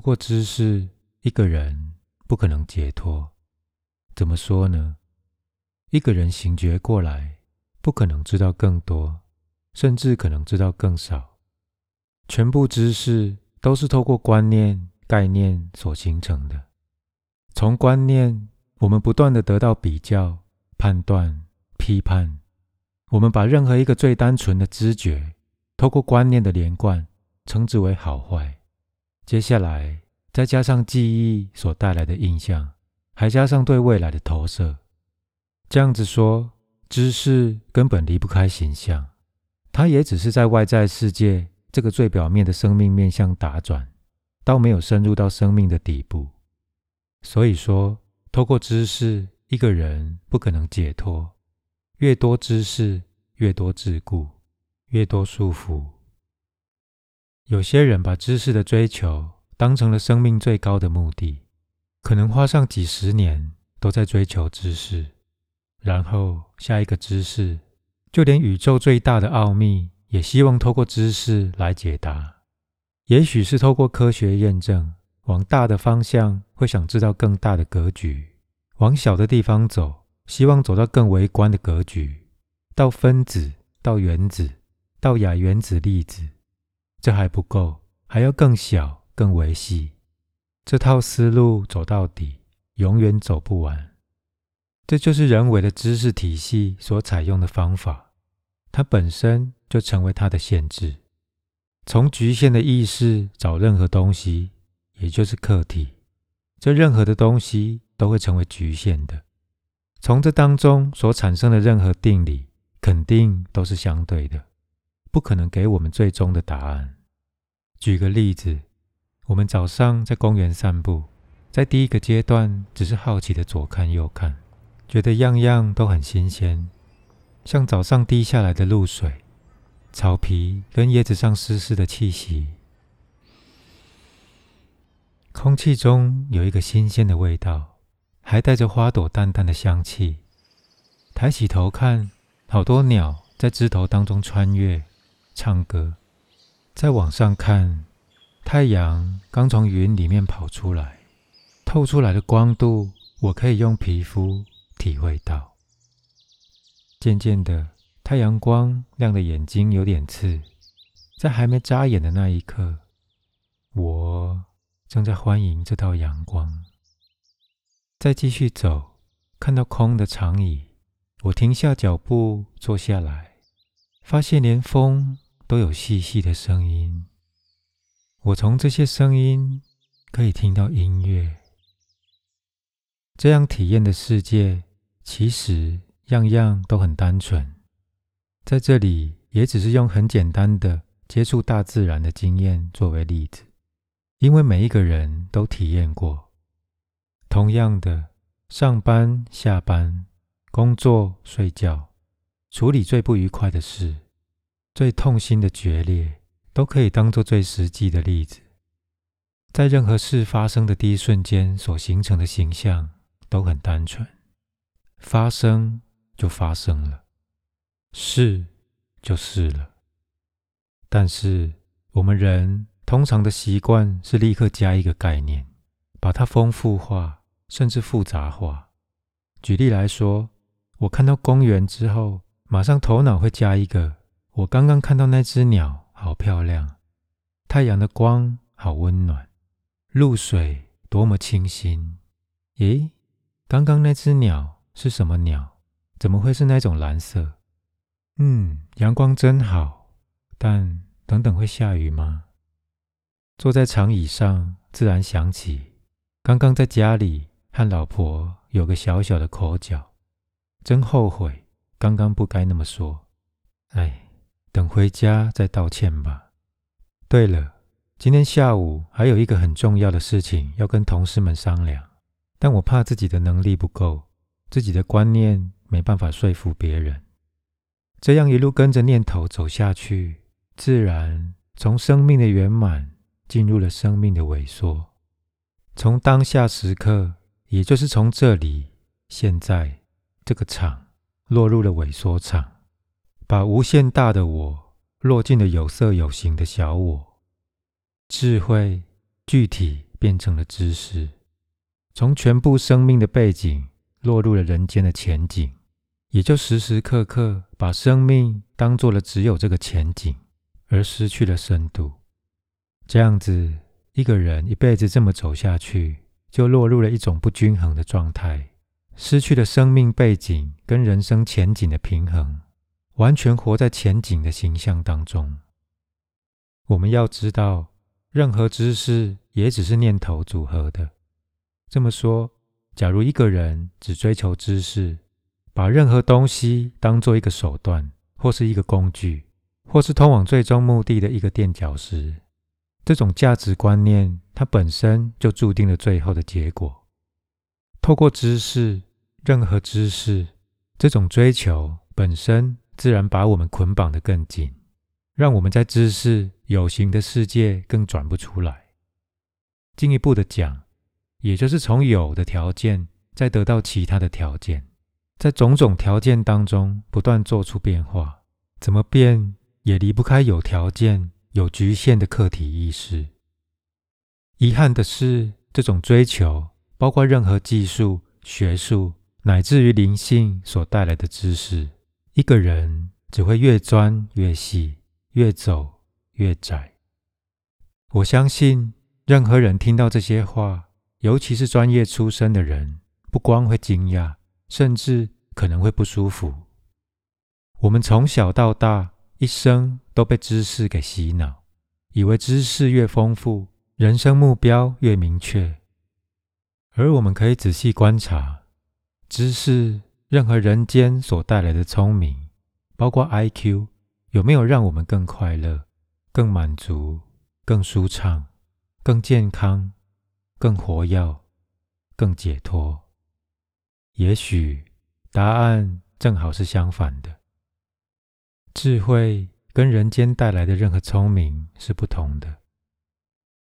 透过知识，一个人不可能解脱。怎么说呢？一个人醒觉过来，不可能知道更多，甚至可能知道更少。全部知识都是透过观念、概念所形成的。从观念，我们不断的得到比较、判断、批判。我们把任何一个最单纯的知觉，透过观念的连贯，称之为好坏。接下来再加上记忆所带来的印象，还加上对未来的投射。这样子说，知识根本离不开形象，它也只是在外在世界这个最表面的生命面向打转，倒没有深入到生命的底部。所以说，透过知识，一个人不可能解脱。越多知识，越多桎梏，越多束缚。有些人把知识的追求当成了生命最高的目的，可能花上几十年都在追求知识，然后下一个知识，就连宇宙最大的奥秘也希望透过知识来解答。也许是透过科学验证，往大的方向会想知道更大的格局，往小的地方走。希望走到更微观的格局，到分子，到原子，到亚原子粒子，这还不够，还要更小、更维系。这套思路走到底，永远走不完。这就是人为的知识体系所采用的方法，它本身就成为它的限制。从局限的意识找任何东西，也就是客体，这任何的东西都会成为局限的。从这当中所产生的任何定理，肯定都是相对的，不可能给我们最终的答案。举个例子，我们早上在公园散步，在第一个阶段只是好奇的左看右看，觉得样样都很新鲜，像早上滴下来的露水、草皮跟叶子上湿湿的气息，空气中有一个新鲜的味道。还带着花朵淡淡的香气。抬起头看，好多鸟在枝头当中穿越、唱歌。再往上看，太阳刚从云里面跑出来，透出来的光度，我可以用皮肤体会到。渐渐的，太阳光亮的眼睛有点刺。在还没眨眼的那一刻，我正在欢迎这道阳光。再继续走，看到空的长椅，我停下脚步坐下来，发现连风都有细细的声音。我从这些声音可以听到音乐。这样体验的世界，其实样样都很单纯。在这里，也只是用很简单的接触大自然的经验作为例子，因为每一个人都体验过。同样的，上班、下班、工作、睡觉，处理最不愉快的事、最痛心的决裂，都可以当做最实际的例子。在任何事发生的第一瞬间所形成的形象都很单纯，发生就发生了，是就是了。但是我们人通常的习惯是立刻加一个概念，把它丰富化。甚至复杂化。举例来说，我看到公园之后，马上头脑会加一个：我刚刚看到那只鸟，好漂亮；太阳的光好温暖，露水多么清新。咦，刚刚那只鸟是什么鸟？怎么会是那种蓝色？嗯，阳光真好。但等等，会下雨吗？坐在长椅上，自然想起刚刚在家里。和老婆有个小小的口角，真后悔，刚刚不该那么说。哎，等回家再道歉吧。对了，今天下午还有一个很重要的事情要跟同事们商量，但我怕自己的能力不够，自己的观念没办法说服别人。这样一路跟着念头走下去，自然从生命的圆满进入了生命的萎缩，从当下时刻。也就是从这里，现在这个场落入了萎缩场，把无限大的我落进了有色有形的小我。智慧具体变成了知识，从全部生命的背景落入了人间的前景，也就时时刻刻把生命当做了只有这个前景，而失去了深度。这样子，一个人一辈子这么走下去，就落入了一种不均衡的状态，失去了生命背景跟人生前景的平衡，完全活在前景的形象当中。我们要知道，任何知识也只是念头组合的。这么说，假如一个人只追求知识，把任何东西当做一个手段，或是一个工具，或是通往最终目的的一个垫脚石，这种价值观念，它本身就注定了最后的结果。透过知识，任何知识，这种追求本身，自然把我们捆绑得更紧。让我们在知识有形的世界更转不出来。进一步的讲，也就是从有的条件再得到其他的条件，在种种条件当中不断做出变化，怎么变也离不开有条件、有局限的客体意识。遗憾的是，这种追求，包括任何技术、学术，乃至于灵性所带来的知识，一个人只会越钻越细。越走越窄。我相信，任何人听到这些话，尤其是专业出身的人，不光会惊讶，甚至可能会不舒服。我们从小到大，一生都被知识给洗脑，以为知识越丰富，人生目标越明确。而我们可以仔细观察，知识，任何人间所带来的聪明，包括 IQ。有没有让我们更快乐、更满足、更舒畅、更健康、更活跃、更解脱？也许答案正好是相反的。智慧跟人间带来的任何聪明是不同的。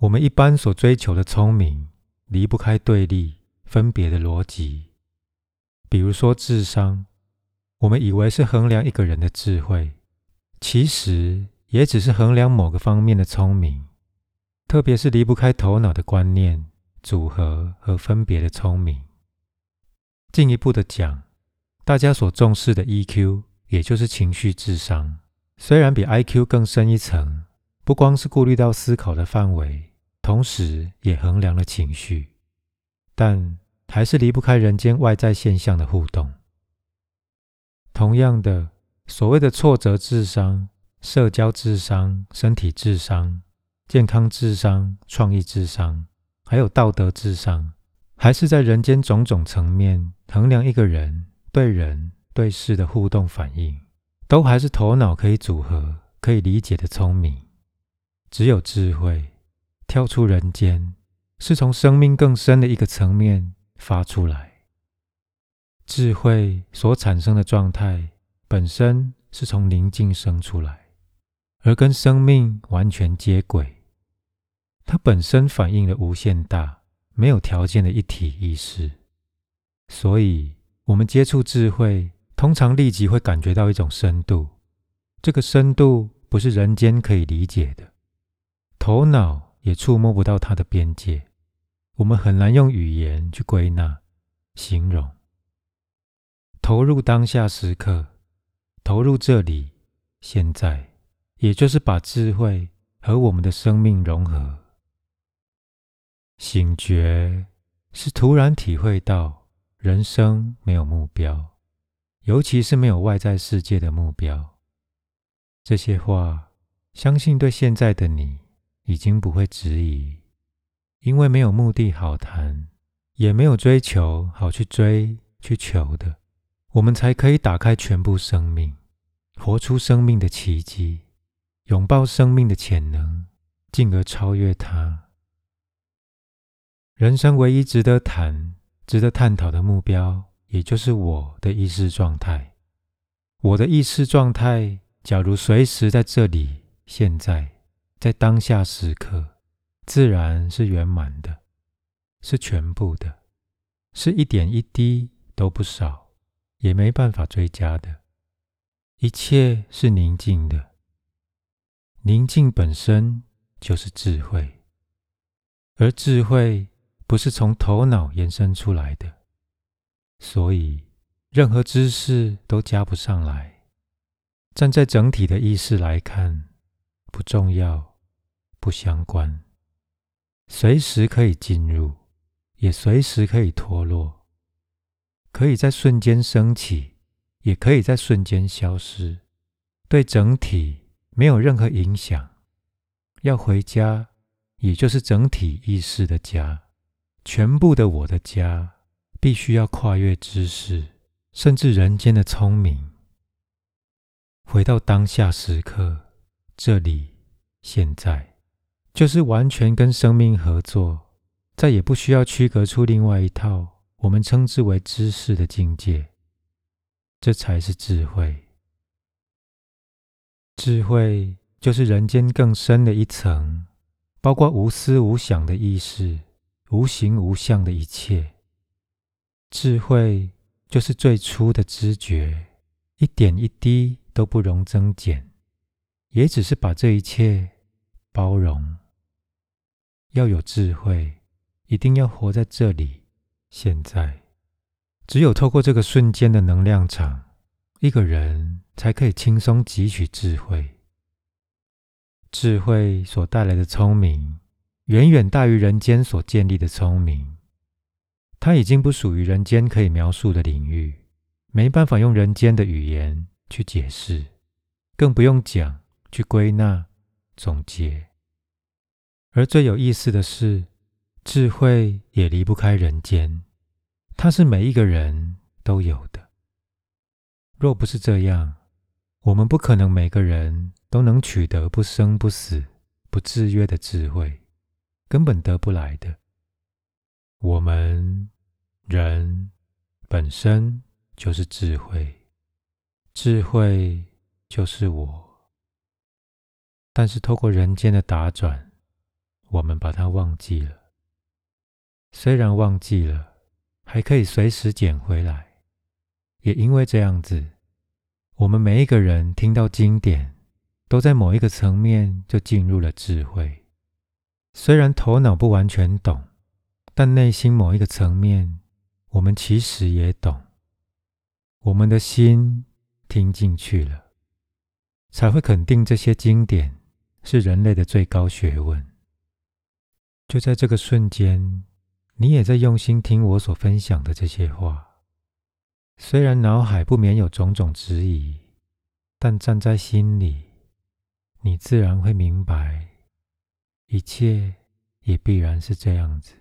我们一般所追求的聪明，离不开对立、分别的逻辑。比如说智商，我们以为是衡量一个人的智慧。其实也只是衡量某个方面的聪明，特别是离不开头脑的观念组合和分别的聪明。进一步的讲，大家所重视的 EQ，也就是情绪智商，虽然比 IQ 更深一层，不光是顾虑到思考的范围，同时也衡量了情绪，但还是离不开人间外在现象的互动。同样的。所谓的挫折智商、社交智商、身体智商、健康智商、创意智商，还有道德智商，还是在人间种种层面衡量一个人对人对事的互动反应，都还是头脑可以组合、可以理解的聪明。只有智慧跳出人间，是从生命更深的一个层面发出来。智慧所产生的状态。本身是从宁静生出来，而跟生命完全接轨。它本身反映了无限大、没有条件的一体意识。所以，我们接触智慧，通常立即会感觉到一种深度。这个深度不是人间可以理解的，头脑也触摸不到它的边界。我们很难用语言去归纳、形容。投入当下时刻。投入这里，现在，也就是把智慧和我们的生命融合。醒觉是突然体会到人生没有目标，尤其是没有外在世界的目标。这些话，相信对现在的你已经不会质疑，因为没有目的好谈，也没有追求好去追去求的，我们才可以打开全部生命。活出生命的奇迹，拥抱生命的潜能，进而超越它。人生唯一值得谈、值得探讨的目标，也就是我的意识状态。我的意识状态，假如随时在这里、现在、在当下时刻，自然是圆满的，是全部的，是一点一滴都不少，也没办法追加的。一切是宁静的，宁静本身就是智慧。而智慧不是从头脑延伸出来的，所以任何知识都加不上来。站在整体的意识来看，不重要，不相关，随时可以进入，也随时可以脱落，可以在瞬间升起，也可以在瞬间消失，对整体没有任何影响。要回家。也就是整体意识的家，全部的我的家，必须要跨越知识，甚至人间的聪明，回到当下时刻，这里现在，就是完全跟生命合作，再也不需要区隔出另外一套我们称之为知识的境界，这才是智慧。智慧就是人间更深的一层。包括无思无想的意识，无形无相的一切。智慧就是最初的知觉，一点一滴都不容增减，也只是把这一切包容。要有智慧，一定要活在这里，现在。只有透过这个瞬间的能量场，一个人才可以轻松汲取智慧。智慧所带来的聪明，远远大于人间所建立的聪明。它已经不属于人间可以描述的领域，没办法用人间的语言去解释，更不用讲去归纳总结。而最有意思的是，智慧也离不开人间，它是每一个人都有的。若不是这样，我们不可能每个人。都能取得不生不死、不制约的智慧，根本得不来的。我们人本身就是智慧，智慧就是我。但是透过人间的打转，我们把它忘记了。虽然忘记了，还可以随时捡回来。也因为这样子，我们每一个人听到经典。都在某一个层面就进入了智慧，虽然头脑不完全懂，但内心某一个层面，我们其实也懂。我们的心听进去了，才会肯定这些经典是人类的最高学问。就在这个瞬间，你也在用心听我所分享的这些话，虽然脑海不免有种种质疑，但站在心里。你自然会明白，一切也必然是这样子。